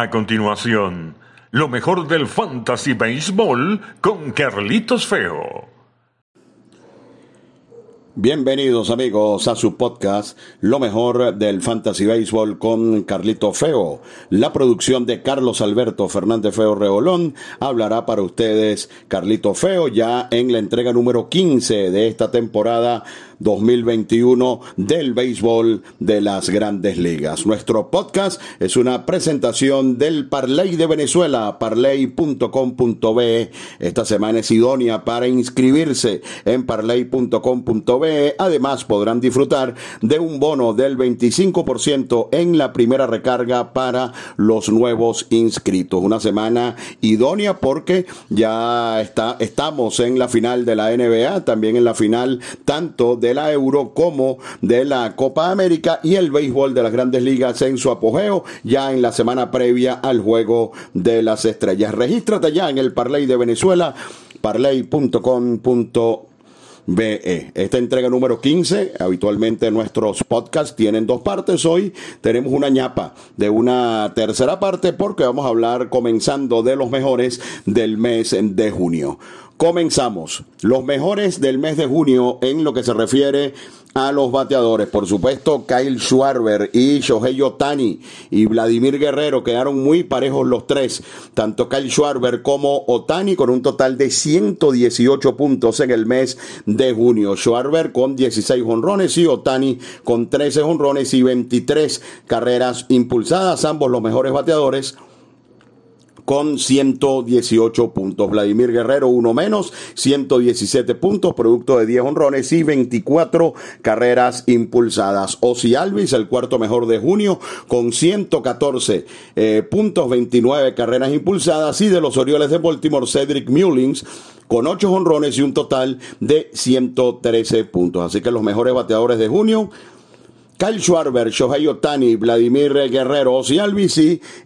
A continuación, lo mejor del Fantasy Baseball con Carlitos Feo. Bienvenidos amigos a su podcast Lo mejor del Fantasy Baseball con Carlito Feo. La producción de Carlos Alberto Fernández Feo Reolón hablará para ustedes Carlito Feo ya en la entrega número 15 de esta temporada 2021 del béisbol de las grandes ligas. Nuestro podcast es una presentación del Parley de Venezuela, parley.com.be. Esta semana es idónea para inscribirse en parley.com.be. Además podrán disfrutar de un bono del 25% en la primera recarga para los nuevos inscritos. Una semana idónea porque ya está, estamos en la final de la NBA, también en la final tanto de de la Euro como de la Copa América y el béisbol de las grandes ligas en su apogeo ya en la semana previa al Juego de las Estrellas. Regístrate ya en el Parley de Venezuela, parley.com.be. Esta entrega número 15, habitualmente nuestros podcasts tienen dos partes. Hoy tenemos una ñapa de una tercera parte porque vamos a hablar comenzando de los mejores del mes de junio. Comenzamos. Los mejores del mes de junio en lo que se refiere a los bateadores. Por supuesto, Kyle Schwarber y Shohei Otani y Vladimir Guerrero quedaron muy parejos los tres. Tanto Kyle Schwarber como Otani con un total de 118 puntos en el mes de junio. Schwarber con 16 honrones y Otani con 13 honrones y 23 carreras impulsadas. Ambos los mejores bateadores con 118 puntos. Vladimir Guerrero, uno menos, 117 puntos, producto de 10 honrones y 24 carreras impulsadas. Osi Alvis, el cuarto mejor de junio, con 114 eh, puntos, 29 carreras impulsadas. Y de los Orioles de Baltimore, Cedric Mullins, con 8 honrones y un total de 113 puntos. Así que los mejores bateadores de junio Kyle Schwarber, Shohei Otani, Vladimir Guerrero, Ozzy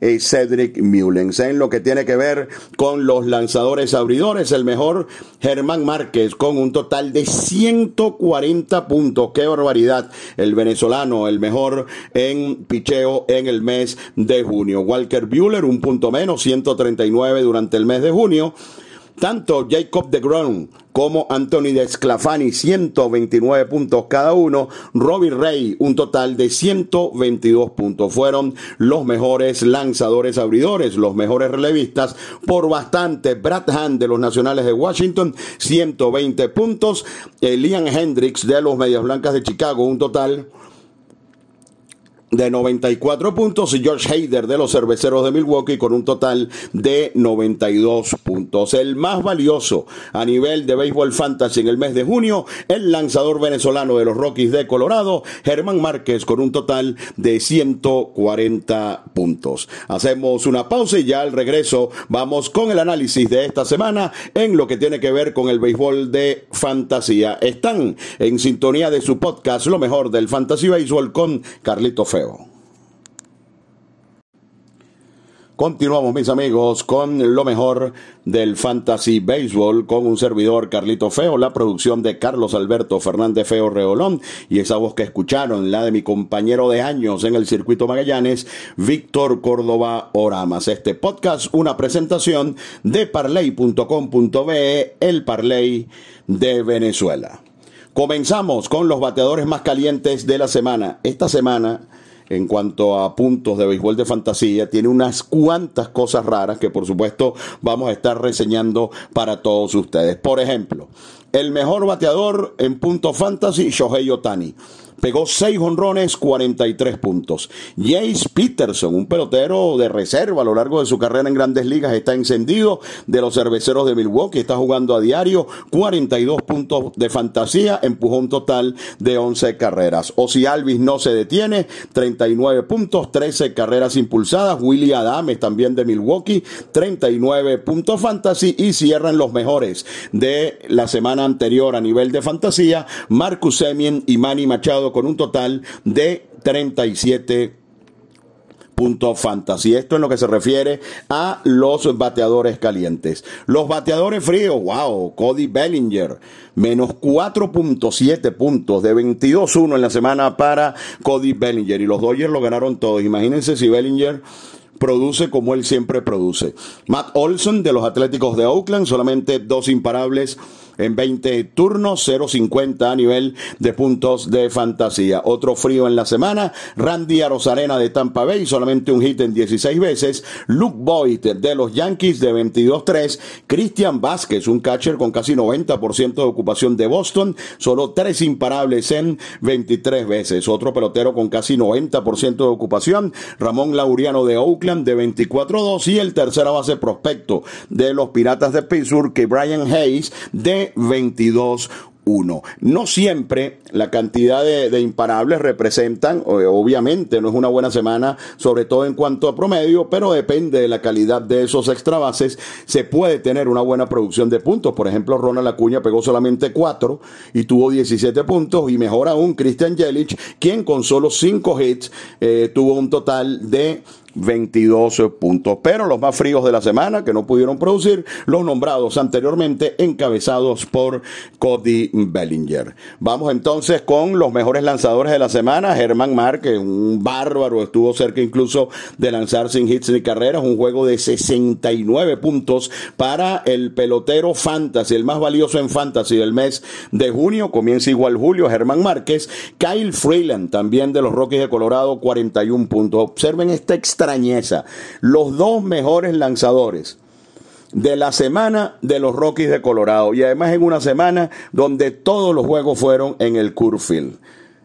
y Cedric Mullens. En lo que tiene que ver con los lanzadores abridores, el mejor Germán Márquez con un total de 140 puntos. ¡Qué barbaridad! El venezolano, el mejor en picheo en el mes de junio. Walker Bueller, un punto menos, 139 durante el mes de junio. Tanto Jacob de Grom como Anthony Desclafani, 129 puntos cada uno. Robbie Ray, un total de 122 puntos. Fueron los mejores lanzadores abridores, los mejores relevistas por bastante. Brad Hand de los Nacionales de Washington, 120 puntos. Elian Hendricks de los Medias Blancas de Chicago, un total de 94 puntos y George Hayder de los Cerveceros de Milwaukee con un total de 92 puntos. El más valioso a nivel de béisbol fantasy en el mes de junio, el lanzador venezolano de los Rockies de Colorado, Germán Márquez con un total de 140 puntos. Hacemos una pausa y ya al regreso vamos con el análisis de esta semana en lo que tiene que ver con el béisbol de fantasía. Están en sintonía de su podcast Lo mejor del Fantasy Béisbol con Carlito Continuamos, mis amigos, con lo mejor del Fantasy Baseball con un servidor Carlito Feo, la producción de Carlos Alberto Fernández Feo Reolón y esa voz que escucharon, la de mi compañero de años en el circuito Magallanes, Víctor Córdoba Oramas. Este podcast, una presentación de parley.com.be, el Parley de Venezuela. Comenzamos con los bateadores más calientes de la semana. Esta semana en cuanto a puntos de béisbol de fantasía, tiene unas cuantas cosas raras que por supuesto vamos a estar reseñando para todos ustedes. Por ejemplo, el mejor bateador en punto fantasy, Shohei Otani pegó 6 honrones, 43 puntos. Jace Peterson, un pelotero de reserva a lo largo de su carrera en grandes ligas, está encendido de los cerveceros de Milwaukee, está jugando a diario, 42 puntos de fantasía, empujó un total de 11 carreras. Osi Alvis no se detiene, 39 puntos, 13 carreras impulsadas. Willie Adames, también de Milwaukee, 39 puntos fantasy y cierran los mejores de la semana anterior a nivel de fantasía, Marcus Semien y Manny Machado con un total de 37 puntos fantasy. Esto en lo que se refiere a los bateadores calientes. Los bateadores fríos, wow, Cody Bellinger, menos 4.7 puntos de 22-1 en la semana para Cody Bellinger. Y los Dodgers lo ganaron todos. Imagínense si Bellinger produce como él siempre produce. Matt Olson de los Atléticos de Oakland, solamente dos imparables en 20 turnos, 0.50 a nivel de puntos de fantasía. Otro frío en la semana, Randy Arozarena de Tampa Bay, solamente un hit en 16 veces. Luke Boyd de los Yankees de 22-3. Christian Vázquez, un catcher con casi 90% de ocupación de Boston, solo tres imparables en 23 veces. Otro pelotero con casi 90% de ocupación, Ramón Lauriano de Oakland de 24-2 y el tercera base prospecto de los Piratas de Pittsburgh, que Brian Hayes de 22 1. No siempre la cantidad de, imparables representan, obviamente no es una buena semana, sobre todo en cuanto a promedio, pero depende de la calidad de esos extra bases, se puede tener una buena producción de puntos. Por ejemplo, Ronald Acuña pegó solamente 4 y tuvo 17 puntos, y mejor aún Christian Jelic, quien con solo 5 hits eh, tuvo un total de 22 puntos. Pero los más fríos de la semana que no pudieron producir, los nombrados anteriormente, encabezados por Cody Bellinger. Vamos entonces con los mejores lanzadores de la semana. Germán Márquez, un bárbaro, estuvo cerca incluso de lanzar sin hits ni carreras, un juego de 69 puntos para el pelotero fantasy, el más valioso en fantasy del mes de junio. Comienza igual julio, Germán Márquez. Kyle Freeland, también de los Rockies de Colorado, 41 puntos. Observen este extra extrañeza. Los dos mejores lanzadores de la semana de los Rockies de Colorado y además en una semana donde todos los juegos fueron en el Curfield.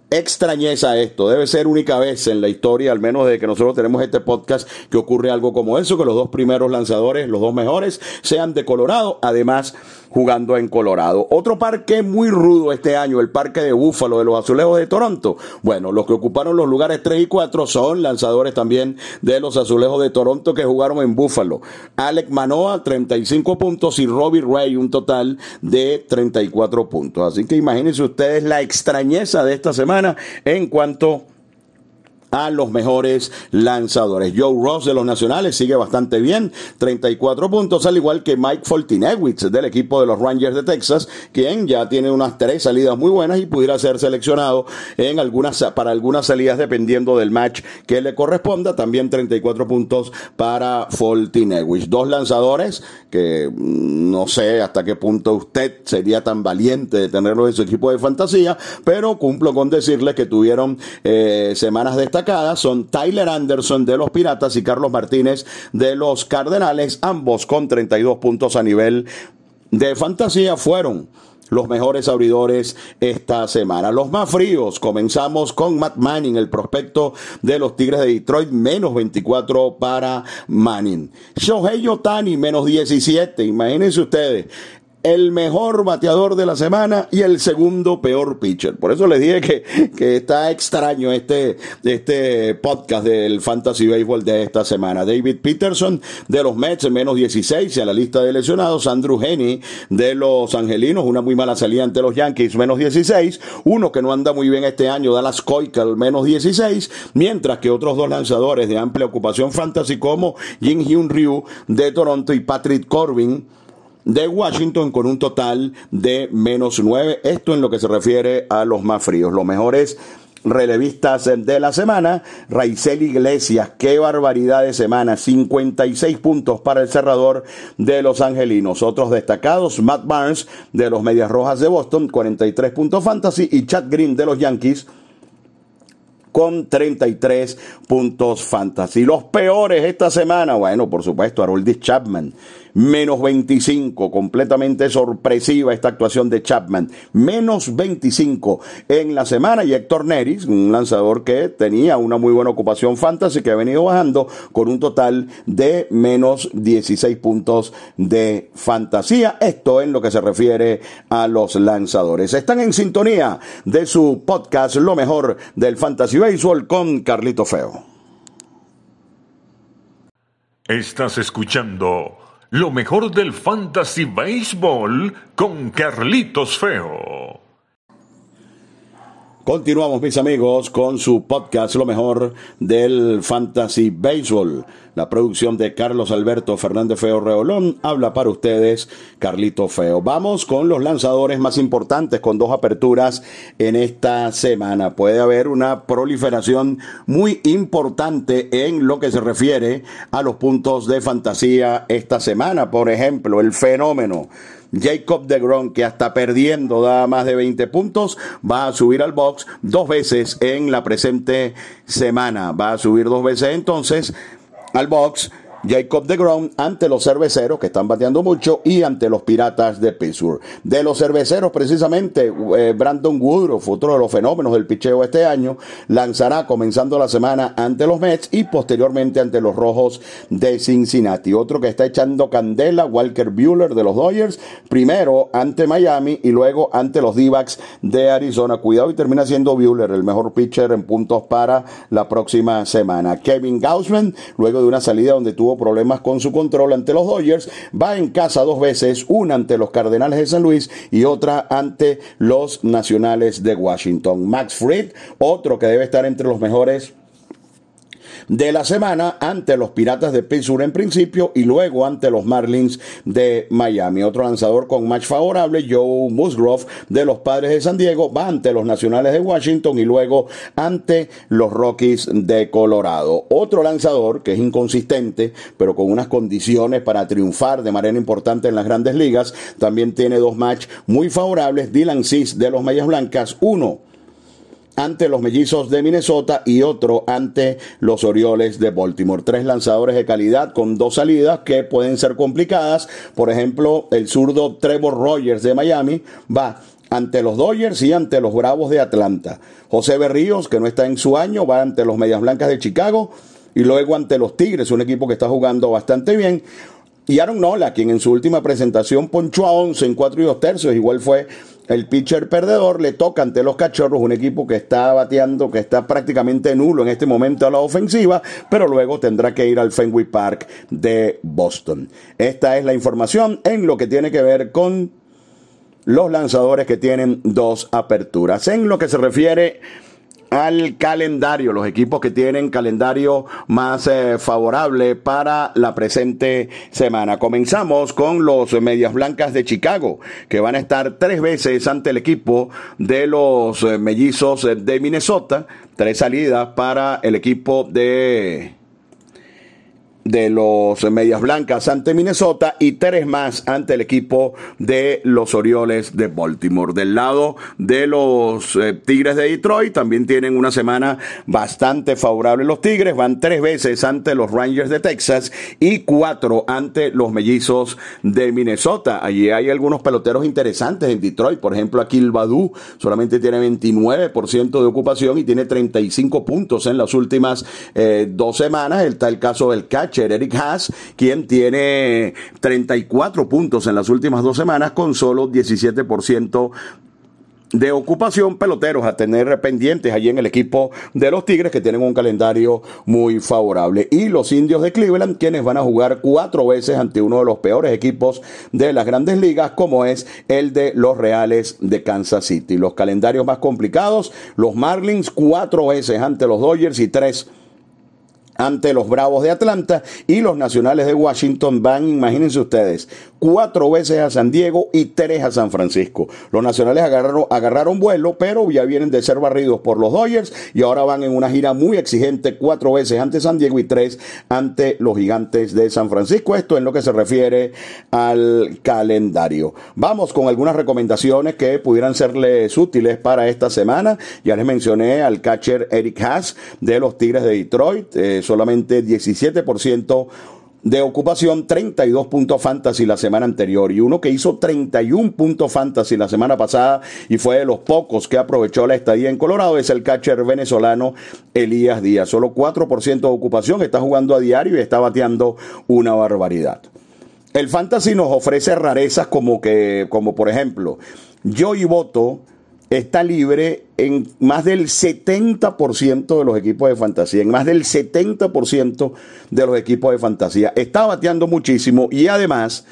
Extrañeza esto, debe ser única vez en la historia, al menos de que nosotros tenemos este podcast, que ocurre algo como eso, que los dos primeros lanzadores, los dos mejores, sean de Colorado. Además, jugando en Colorado. Otro parque muy rudo este año, el parque de Búfalo de los Azulejos de Toronto. Bueno, los que ocuparon los lugares 3 y 4 son lanzadores también de los Azulejos de Toronto que jugaron en Búfalo. Alec Manoa, 35 puntos y Robbie Ray, un total de 34 puntos. Así que imagínense ustedes la extrañeza de esta semana en cuanto los mejores lanzadores. Joe Ross de los Nacionales sigue bastante bien, 34 puntos, al igual que Mike Foltinewicz del equipo de los Rangers de Texas, quien ya tiene unas tres salidas muy buenas y pudiera ser seleccionado en algunas, para algunas salidas dependiendo del match que le corresponda. También 34 puntos para Foltinewicz. Dos lanzadores que mm, no sé hasta qué punto usted sería tan valiente de tenerlo en su equipo de fantasía, pero cumplo con decirle que tuvieron eh, semanas son Tyler Anderson de los Piratas y Carlos Martínez de los Cardenales, ambos con 32 puntos a nivel de fantasía fueron los mejores abridores esta semana. Los más fríos, comenzamos con Matt Manning, el prospecto de los Tigres de Detroit, menos 24 para Manning. Shohei Otani, menos 17, imagínense ustedes el mejor bateador de la semana y el segundo peor pitcher. Por eso les dije que, que está extraño este, este podcast del Fantasy Baseball de esta semana. David Peterson de los Mets, menos 16 a la lista de lesionados. Andrew Henney de los Angelinos, una muy mala salida ante los Yankees, menos 16. Uno que no anda muy bien este año, Dallas Keuchel, menos 16. Mientras que otros dos lanzadores de amplia ocupación fantasy como Jin Hyun Ryu de Toronto y Patrick Corbin de Washington con un total de menos 9. Esto en lo que se refiere a los más fríos. Los mejores relevistas de la semana. Raizel Iglesias, qué barbaridad de semana. 56 puntos para el cerrador de los Angelinos. Otros destacados, Matt Barnes de los Medias Rojas de Boston, 43 puntos fantasy. Y Chad Green de los Yankees, con 33 puntos fantasy. Los peores esta semana, bueno, por supuesto, Harold Chapman menos 25, completamente sorpresiva esta actuación de Chapman, menos 25 en la semana y Héctor Neris, un lanzador que tenía una muy buena ocupación fantasy que ha venido bajando con un total de menos 16 puntos de fantasía, esto en lo que se refiere a los lanzadores. Están en sintonía de su podcast Lo mejor del Fantasy Baseball con Carlito Feo. Estás escuchando lo mejor del fantasy baseball con Carlitos Feo. Continuamos, mis amigos, con su podcast Lo mejor del Fantasy Baseball. La producción de Carlos Alberto Fernández Feo Reolón habla para ustedes Carlito Feo. Vamos con los lanzadores más importantes con dos aperturas en esta semana. Puede haber una proliferación muy importante en lo que se refiere a los puntos de fantasía esta semana. Por ejemplo, el fenómeno Jacob de Gron, que hasta perdiendo da más de 20 puntos, va a subir al box dos veces en la presente semana. Va a subir dos veces entonces al box Jacob de Grom ante los cerveceros que están bateando mucho y ante los piratas de Pittsburgh. De los cerveceros, precisamente, eh, Brandon Woodruff, otro de los fenómenos del picheo este año, lanzará comenzando la semana ante los Mets y posteriormente ante los Rojos de Cincinnati. Otro que está echando candela, Walker Bueller de los Dodgers, primero ante Miami y luego ante los d de Arizona. Cuidado y termina siendo Bueller el mejor pitcher en puntos para la próxima semana. Kevin Gaussman, luego de una salida donde tuvo problemas con su control ante los Dodgers, va en casa dos veces, una ante los Cardenales de San Luis y otra ante los Nacionales de Washington. Max Fried, otro que debe estar entre los mejores de la semana ante los Piratas de Pittsburgh en principio y luego ante los Marlins de Miami. Otro lanzador con match favorable, Joe Musgrove de los Padres de San Diego, va ante los Nacionales de Washington y luego ante los Rockies de Colorado. Otro lanzador que es inconsistente, pero con unas condiciones para triunfar de manera importante en las grandes ligas, también tiene dos match muy favorables, Dylan Cis de los Mayas Blancas, uno ante los mellizos de Minnesota y otro ante los Orioles de Baltimore. Tres lanzadores de calidad con dos salidas que pueden ser complicadas. Por ejemplo, el zurdo Trevor Rogers de Miami va ante los Dodgers y ante los Bravos de Atlanta. José Berríos, que no está en su año, va ante los Medias Blancas de Chicago y luego ante los Tigres, un equipo que está jugando bastante bien. Y Aaron Nola, quien en su última presentación ponchó a 11 en 4 y 2 tercios, igual fue el pitcher perdedor le toca ante los cachorros, un equipo que está bateando, que está prácticamente nulo en este momento a la ofensiva, pero luego tendrá que ir al Fenway Park de Boston. Esta es la información en lo que tiene que ver con los lanzadores que tienen dos aperturas. En lo que se refiere al calendario, los equipos que tienen calendario más eh, favorable para la presente semana. Comenzamos con los Medias Blancas de Chicago, que van a estar tres veces ante el equipo de los eh, Mellizos de Minnesota, tres salidas para el equipo de de los Medias Blancas ante Minnesota y tres más ante el equipo de los Orioles de Baltimore. Del lado de los eh, Tigres de Detroit también tienen una semana bastante favorable los Tigres, van tres veces ante los Rangers de Texas y cuatro ante los Mellizos de Minnesota. Allí hay algunos peloteros interesantes en Detroit, por ejemplo Akil Badu solamente tiene 29% de ocupación y tiene 35 puntos en las últimas eh, dos semanas. Está el caso del catch Eric Haas, quien tiene 34 puntos en las últimas dos semanas con solo 17% de ocupación, peloteros a tener pendientes allí en el equipo de los Tigres que tienen un calendario muy favorable. Y los indios de Cleveland, quienes van a jugar cuatro veces ante uno de los peores equipos de las grandes ligas, como es el de los Reales de Kansas City. Los calendarios más complicados, los Marlins cuatro veces ante los Dodgers y tres ante los Bravos de Atlanta y los Nacionales de Washington van, imagínense ustedes, cuatro veces a San Diego y tres a San Francisco. Los Nacionales agarraron, agarraron vuelo, pero ya vienen de ser barridos por los Dodgers y ahora van en una gira muy exigente, cuatro veces ante San Diego y tres ante los Gigantes de San Francisco. Esto en lo que se refiere al calendario. Vamos con algunas recomendaciones que pudieran serles útiles para esta semana. Ya les mencioné al catcher Eric Haas de los Tigres de Detroit. Eh, solamente 17% de ocupación, 32 puntos fantasy la semana anterior y uno que hizo 31 puntos fantasy la semana pasada y fue de los pocos que aprovechó la estadía en Colorado es el catcher venezolano Elías Díaz. Solo 4% de ocupación, está jugando a diario y está bateando una barbaridad. El fantasy nos ofrece rarezas como que, como por ejemplo, yo y voto está libre en más del 70% de los equipos de fantasía, en más del 70% de los equipos de fantasía. Está bateando muchísimo y además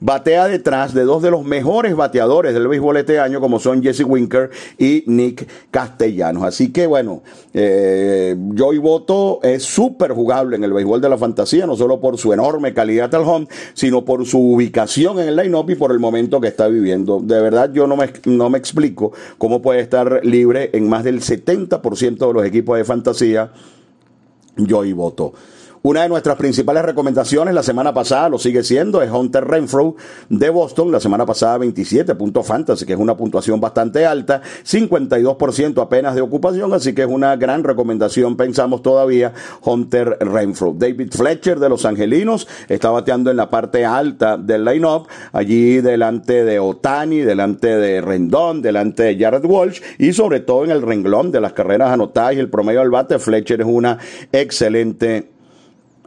batea detrás de dos de los mejores bateadores del béisbol este año, como son Jesse Winker y Nick Castellanos. Así que bueno, eh, Joey Boto es súper jugable en el béisbol de la fantasía, no solo por su enorme calidad al home, sino por su ubicación en el line-up y por el momento que está viviendo. De verdad, yo no me, no me explico cómo puede estar libre en más del 70% de los equipos de fantasía. Joey Boto. Una de nuestras principales recomendaciones la semana pasada, lo sigue siendo, es Hunter Renfro de Boston. La semana pasada 27 puntos fantasy, que es una puntuación bastante alta, 52% apenas de ocupación, así que es una gran recomendación, pensamos todavía, Hunter Renfro. David Fletcher de Los Angelinos está bateando en la parte alta del line-up, allí delante de Otani, delante de Rendón, delante de Jared Walsh y sobre todo en el renglón de las carreras anotadas y el promedio al bate, Fletcher es una excelente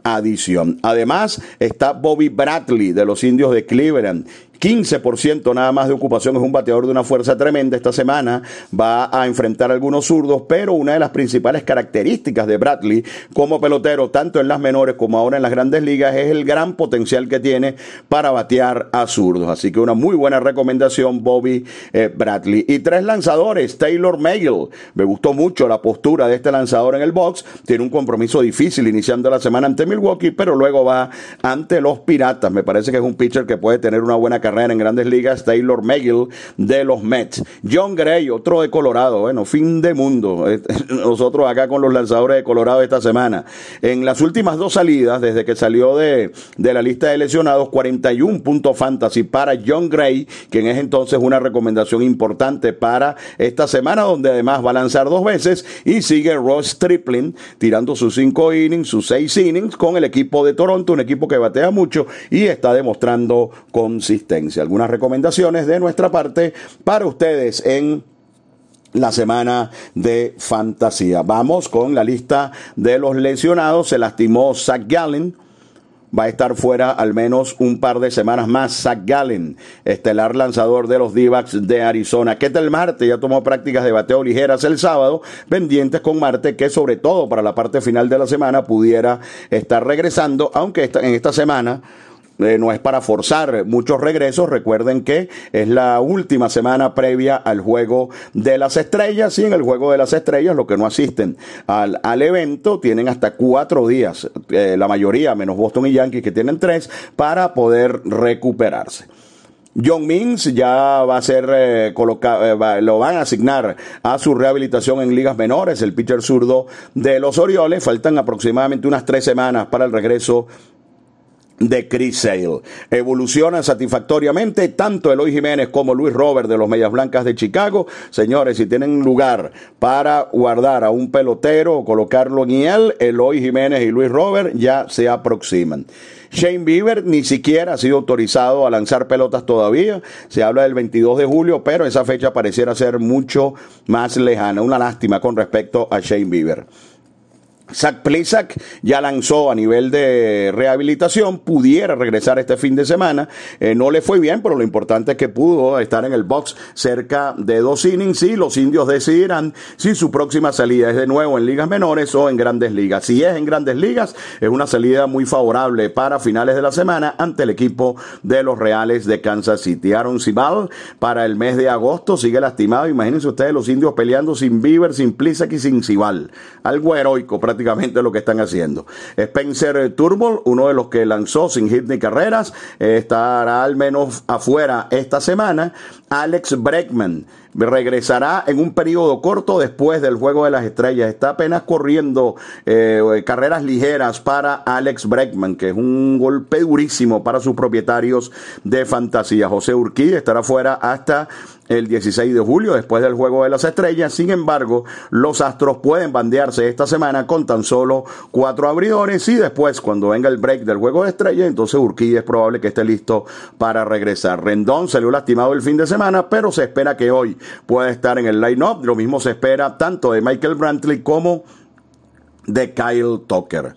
adición. Además, está Bobby Bradley de los indios de Cleveland 15% nada más de ocupación, es un bateador de una fuerza tremenda. Esta semana va a enfrentar algunos zurdos, pero una de las principales características de Bradley como pelotero, tanto en las menores como ahora en las grandes ligas, es el gran potencial que tiene para batear a zurdos. Así que una muy buena recomendación, Bobby eh, Bradley. Y tres lanzadores, Taylor Megill. Me gustó mucho la postura de este lanzador en el box. Tiene un compromiso difícil iniciando la semana ante Milwaukee, pero luego va ante los Piratas. Me parece que es un pitcher que puede tener una buena carrera en grandes ligas, Taylor McGill de los Mets. John Gray, otro de Colorado, bueno, fin de mundo. Eh, nosotros acá con los lanzadores de Colorado esta semana. En las últimas dos salidas, desde que salió de, de la lista de lesionados, 41 puntos fantasy para John Gray, quien es entonces una recomendación importante para esta semana, donde además va a lanzar dos veces y sigue Ross Tripling tirando sus cinco innings, sus seis innings con el equipo de Toronto, un equipo que batea mucho y está demostrando consistencia algunas recomendaciones de nuestra parte para ustedes en la semana de fantasía. Vamos con la lista de los lesionados. Se lastimó Zach Gallen. Va a estar fuera al menos un par de semanas más. Zach Gallen, estelar lanzador de los d de Arizona. tal Marte ya tomó prácticas de bateo ligeras el sábado, pendientes con Marte, que sobre todo para la parte final de la semana pudiera estar regresando, aunque en esta semana eh, no es para forzar muchos regresos. Recuerden que es la última semana previa al juego de las estrellas y en el juego de las estrellas los que no asisten al, al evento tienen hasta cuatro días, eh, la mayoría menos Boston y Yankees que tienen tres, para poder recuperarse. John Means ya va a ser eh, colocado, lo van a asignar a su rehabilitación en ligas menores, el pitcher zurdo de los Orioles. Faltan aproximadamente unas tres semanas para el regreso de Chris Sale. Evolucionan satisfactoriamente tanto Eloy Jiménez como Luis Robert de los Medias Blancas de Chicago. Señores, si tienen lugar para guardar a un pelotero o colocarlo en él, Eloy Jiménez y Luis Robert ya se aproximan. Shane Bieber ni siquiera ha sido autorizado a lanzar pelotas todavía. Se habla del 22 de julio, pero esa fecha pareciera ser mucho más lejana. Una lástima con respecto a Shane Bieber. Zach Plisak ya lanzó a nivel de rehabilitación, pudiera regresar este fin de semana. Eh, no le fue bien, pero lo importante es que pudo estar en el box cerca de dos innings y los indios decidirán si su próxima salida es de nuevo en ligas menores o en grandes ligas. Si es en grandes ligas, es una salida muy favorable para finales de la semana ante el equipo de los Reales de Kansas City. Aaron Cibal para el mes de agosto sigue lastimado. Imagínense ustedes los indios peleando sin Bieber, sin Plisak y sin Cibal. Algo heroico prácticamente lo que están haciendo. Spencer Turnbull, uno de los que lanzó sin hit ni carreras, estará al menos afuera esta semana. Alex Breckman regresará en un periodo corto después del Juego de las Estrellas. Está apenas corriendo eh, carreras ligeras para Alex Breckman, que es un golpe durísimo para sus propietarios de fantasía. José Urquí estará fuera hasta el 16 de julio, después del Juego de las Estrellas. Sin embargo, los Astros pueden bandearse esta semana con tan solo cuatro abridores y después, cuando venga el break del Juego de Estrellas, entonces Urquí es probable que esté listo para regresar. Rendón salió lastimado el fin de semana, pero se espera que hoy pueda estar en el line-up. Lo mismo se espera tanto de Michael Brantley como de Kyle Tucker.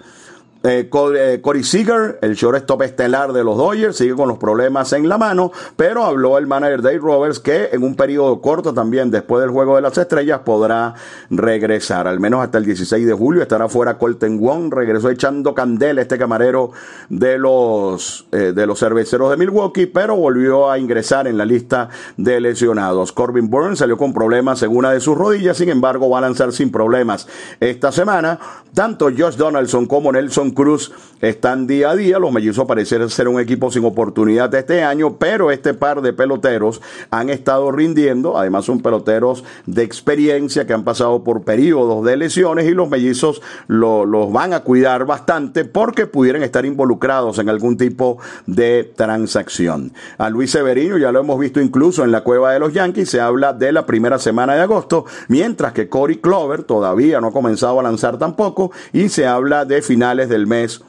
Eh, eh, Corey Seager, el shortstop estelar de los Dodgers, sigue con los problemas en la mano, pero habló el manager Dave Roberts que en un periodo corto también, después del Juego de las Estrellas, podrá regresar. Al menos hasta el 16 de julio estará fuera Colton Wong, regresó echando candela este camarero de los, eh, de los cerveceros de Milwaukee, pero volvió a ingresar en la lista de lesionados. Corbin Burns salió con problemas en una de sus rodillas, sin embargo va a lanzar sin problemas esta semana. Tanto Josh Donaldson como Nelson Cruz están día a día. Los mellizos parecen ser un equipo sin oportunidad este año, pero este par de peloteros han estado rindiendo. Además, son peloteros de experiencia que han pasado por periodos de lesiones y los mellizos los van a cuidar bastante porque pudieran estar involucrados en algún tipo de transacción. A Luis Severino ya lo hemos visto incluso en la cueva de los Yankees. Se habla de la primera semana de agosto, mientras que Corey Clover todavía no ha comenzado a lanzar tampoco y se habla de finales del mes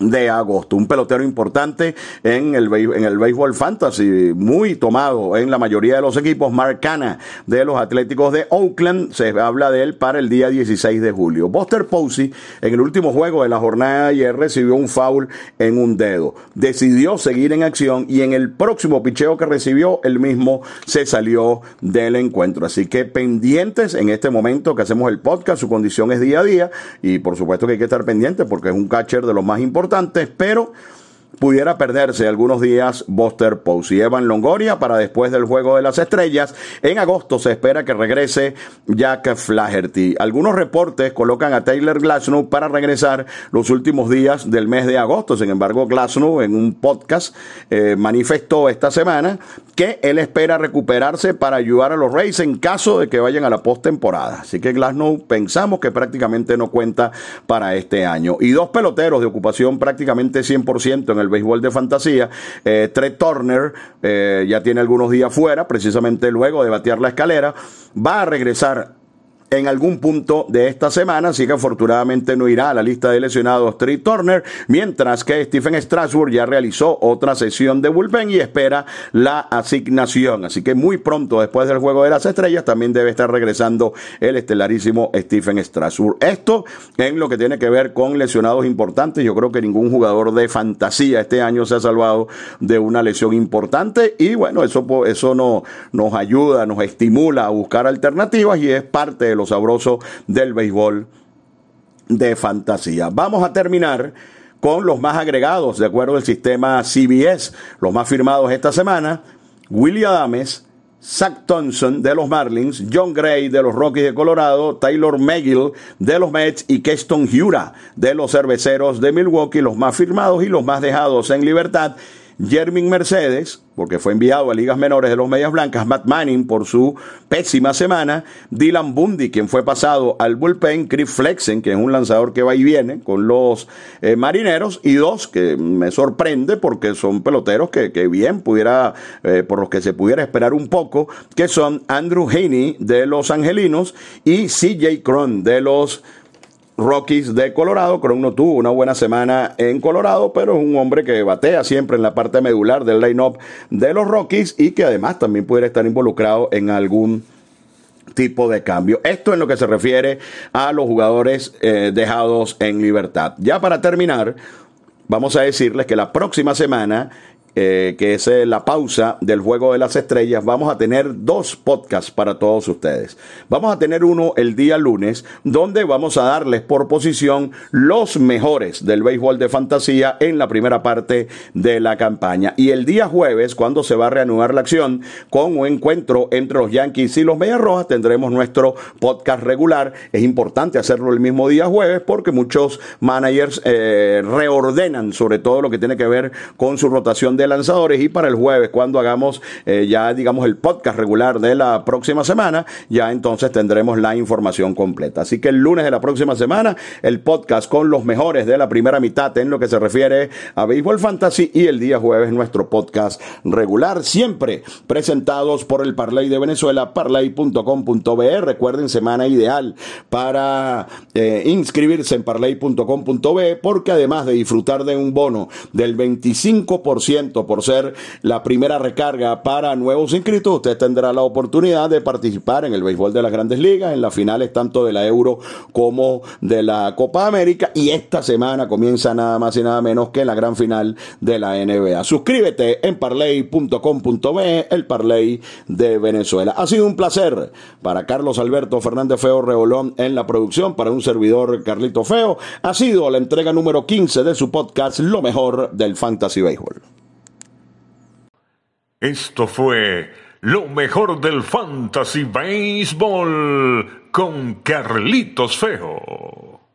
de agosto. Un pelotero importante en el, en el béisbol fantasy, muy tomado en la mayoría de los equipos. Marcana de los Atléticos de Oakland, se habla de él para el día 16 de julio. Buster Posey, en el último juego de la jornada de ayer, recibió un foul en un dedo. Decidió seguir en acción y en el próximo picheo que recibió, él mismo se salió del encuentro. Así que pendientes en este momento que hacemos el podcast, su condición es día a día y por supuesto que hay que estar pendientes porque es un catcher de los más importantes pero pudiera perderse algunos días Buster Posey. Evan Longoria para después del Juego de las Estrellas. En agosto se espera que regrese Jack Flaherty. Algunos reportes colocan a Taylor Glasnow para regresar los últimos días del mes de agosto. Sin embargo, Glasnow en un podcast eh, manifestó esta semana que él espera recuperarse para ayudar a los Rays en caso de que vayan a la postemporada. Así que Glasnow pensamos que prácticamente no cuenta para este año. Y dos peloteros de ocupación prácticamente 100% en el béisbol de fantasía. Eh, Trey Turner eh, ya tiene algunos días fuera, precisamente luego de batear la escalera. Va a regresar en algún punto de esta semana, así que afortunadamente no irá a la lista de lesionados Trey Turner, mientras que Stephen Strasburg ya realizó otra sesión de bullpen y espera la asignación. Así que muy pronto, después del Juego de las Estrellas, también debe estar regresando el estelarísimo Stephen Strasburg. Esto en lo que tiene que ver con lesionados importantes. Yo creo que ningún jugador de fantasía este año se ha salvado de una lesión importante y bueno, eso, eso no, nos ayuda, nos estimula a buscar alternativas y es parte de lo sabroso del béisbol de fantasía. Vamos a terminar con los más agregados, de acuerdo al sistema CBS, los más firmados esta semana, William Adames, Zach Thompson de los Marlins, John Gray de los Rockies de Colorado, Taylor McGill de los Mets y Keston Hura de los Cerveceros de Milwaukee, los más firmados y los más dejados en libertad. Jermin Mercedes, porque fue enviado a ligas menores de los Medias Blancas, Matt Manning por su pésima semana, Dylan Bundy, quien fue pasado al bullpen, Chris Flexen, que es un lanzador que va y viene con los eh, marineros, y dos que me sorprende porque son peloteros que, bien pudiera, eh, por los que se pudiera esperar un poco, que son Andrew Haney de los Angelinos y CJ Cron de los Rockies de Colorado. Cron no tuvo una buena semana en Colorado, pero es un hombre que batea siempre en la parte medular del line-up de los Rockies y que además también pudiera estar involucrado en algún tipo de cambio. Esto en lo que se refiere a los jugadores eh, dejados en libertad. Ya para terminar, vamos a decirles que la próxima semana eh, que es eh, la pausa del Juego de las Estrellas, vamos a tener dos podcasts para todos ustedes. Vamos a tener uno el día lunes, donde vamos a darles por posición los mejores del béisbol de fantasía en la primera parte de la campaña. Y el día jueves, cuando se va a reanudar la acción con un encuentro entre los Yankees y los Medias Rojas, tendremos nuestro podcast regular. Es importante hacerlo el mismo día jueves porque muchos managers eh, reordenan sobre todo lo que tiene que ver con su rotación de lanzadores y para el jueves cuando hagamos eh, ya digamos el podcast regular de la próxima semana, ya entonces tendremos la información completa. Así que el lunes de la próxima semana el podcast con los mejores de la primera mitad en lo que se refiere a Béisbol Fantasy y el día jueves nuestro podcast regular, siempre presentados por el Parley de Venezuela, parley.com.be. Recuerden, semana ideal para eh, inscribirse en parley.com.be porque además de disfrutar de un bono del 25% 10% por ser la primera recarga para nuevos inscritos. Usted tendrá la oportunidad de participar en el béisbol de las grandes ligas, en las finales tanto de la Euro como de la Copa América. Y esta semana comienza nada más y nada menos que la gran final de la NBA. Suscríbete en parley.com.be, el Parley de Venezuela. Ha sido un placer para Carlos Alberto Fernández Feo Reolón en la producción, para un servidor Carlito Feo. Ha sido la entrega número 15 de su podcast Lo mejor del Fantasy Baseball. Esto fue lo mejor del Fantasy Baseball con Carlitos Feo.